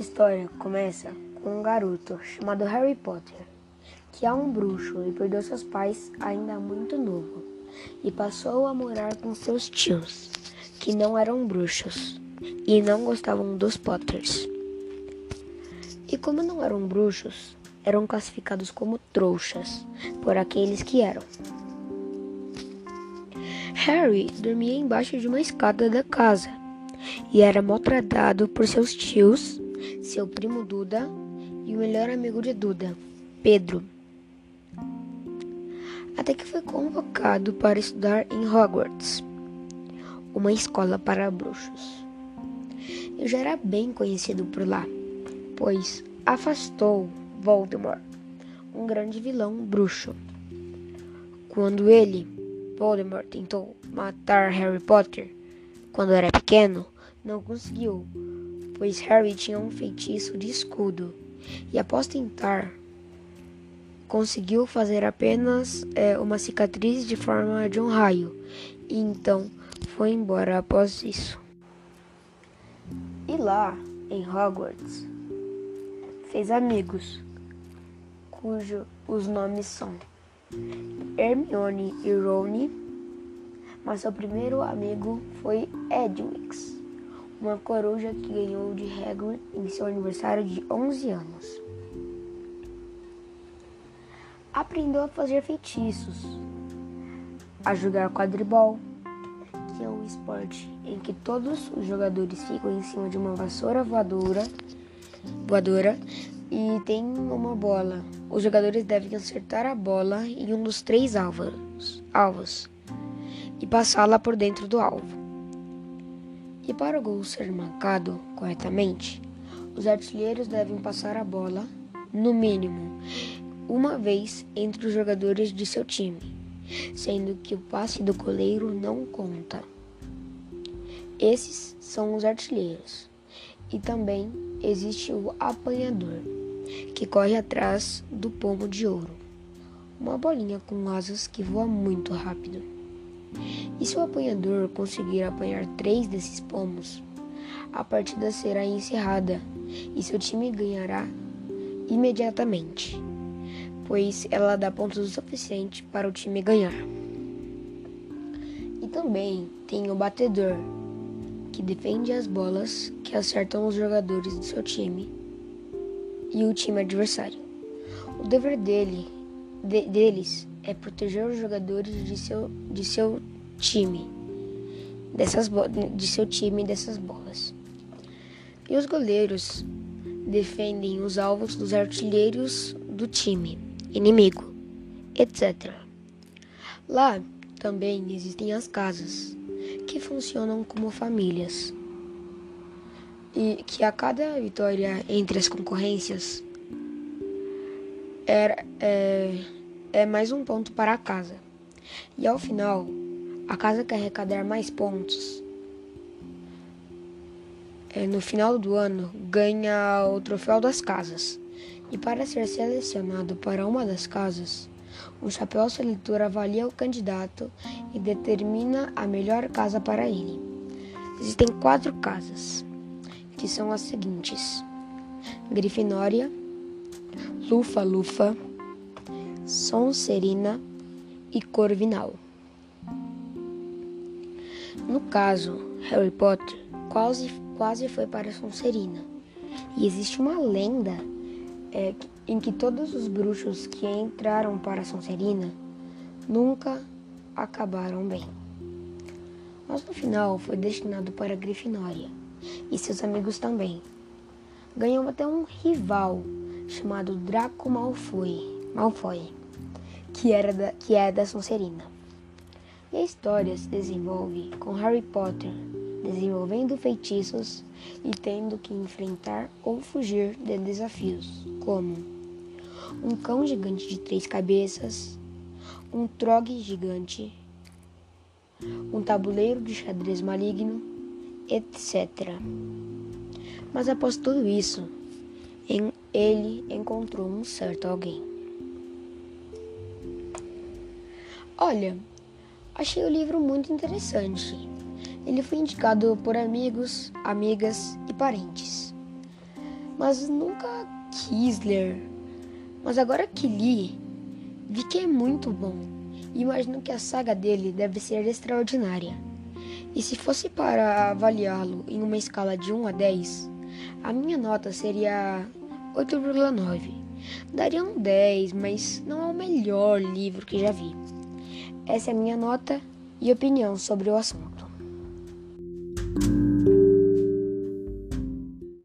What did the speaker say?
história começa com um garoto chamado Harry Potter, que é um bruxo e perdeu seus pais ainda muito novo, e passou a morar com seus tios, que não eram bruxos e não gostavam dos Potters. E como não eram bruxos, eram classificados como trouxas por aqueles que eram. Harry dormia embaixo de uma escada da casa e era maltratado por seus tios, seu primo Duda e o melhor amigo de Duda, Pedro. Até que foi convocado para estudar em Hogwarts, uma escola para bruxos. Eu já era bem conhecido por lá, pois afastou Voldemort, um grande vilão bruxo. Quando ele, Voldemort, tentou matar Harry Potter quando era pequeno, não conseguiu, pois Harry tinha um feitiço de escudo e, após tentar, conseguiu fazer apenas é, uma cicatriz de forma de um raio e então foi embora após isso. E lá, em Hogwarts, fez amigos, cujos os nomes são Hermione e Rony, mas seu primeiro amigo foi Edwix, uma coruja que ganhou de Hagrid em seu aniversário de 11 anos. Aprendeu a fazer feitiços, a jogar quadribol, que é um esporte em que todos os jogadores ficam em cima de uma vassoura voadora, voadora e tem uma bola. Os jogadores devem acertar a bola em um dos três alvos, alvos e passá-la por dentro do alvo. E para o gol ser marcado corretamente, os artilheiros devem passar a bola, no mínimo, uma vez entre os jogadores de seu time, sendo que o passe do goleiro não conta. Esses são os artilheiros. E também existe o apanhador, que corre atrás do pomo de ouro, uma bolinha com asas que voa muito rápido. E se o apanhador conseguir apanhar três desses pomos, a partida será encerrada e seu time ganhará imediatamente, pois ela dá pontos o suficiente para o time ganhar. E também tem o batedor, que defende as bolas que acertam os jogadores do seu time e o time adversário. O dever dele, de, deles é proteger os jogadores de seu, de seu time, dessas de seu time dessas bolas. E os goleiros defendem os alvos dos artilheiros do time inimigo, etc. Lá também existem as casas, que funcionam como famílias. E que a cada vitória entre as concorrências é, é, é mais um ponto para a casa. E ao final, a casa que arrecadar mais pontos é, no final do ano ganha o troféu das casas. E para ser selecionado para uma das casas, um chapéu seletor avalia o candidato e determina a melhor casa para ele. Existem quatro casas, que são as seguintes: Grifinória, Lufa-Lufa, Sonserina e Corvinal. No caso, Harry Potter quase, quase foi para Sonserina. E existe uma lenda é, em que todos os bruxos que entraram para Sonserina nunca acabaram bem. Mas no final foi destinado para Grifinória e seus amigos também. Ganhou até um rival chamado Draco Malfoy, Malfoy que, era da, que é da Sonserina. E a história se desenvolve com Harry Potter desenvolvendo feitiços e tendo que enfrentar ou fugir de desafios, como um cão gigante de três cabeças, um trogue gigante, um tabuleiro de xadrez maligno, etc. Mas após tudo isso, ele encontrou um certo alguém. Olha, achei o livro muito interessante. Ele foi indicado por amigos, amigas e parentes. mas nunca quis ler. Mas agora que li, vi que é muito bom. E imagino que a saga dele deve ser extraordinária. E se fosse para avaliá-lo em uma escala de 1 a 10, a minha nota seria 8,9. Daria um 10, mas não é o melhor livro que já vi. Essa é a minha nota e opinião sobre o assunto.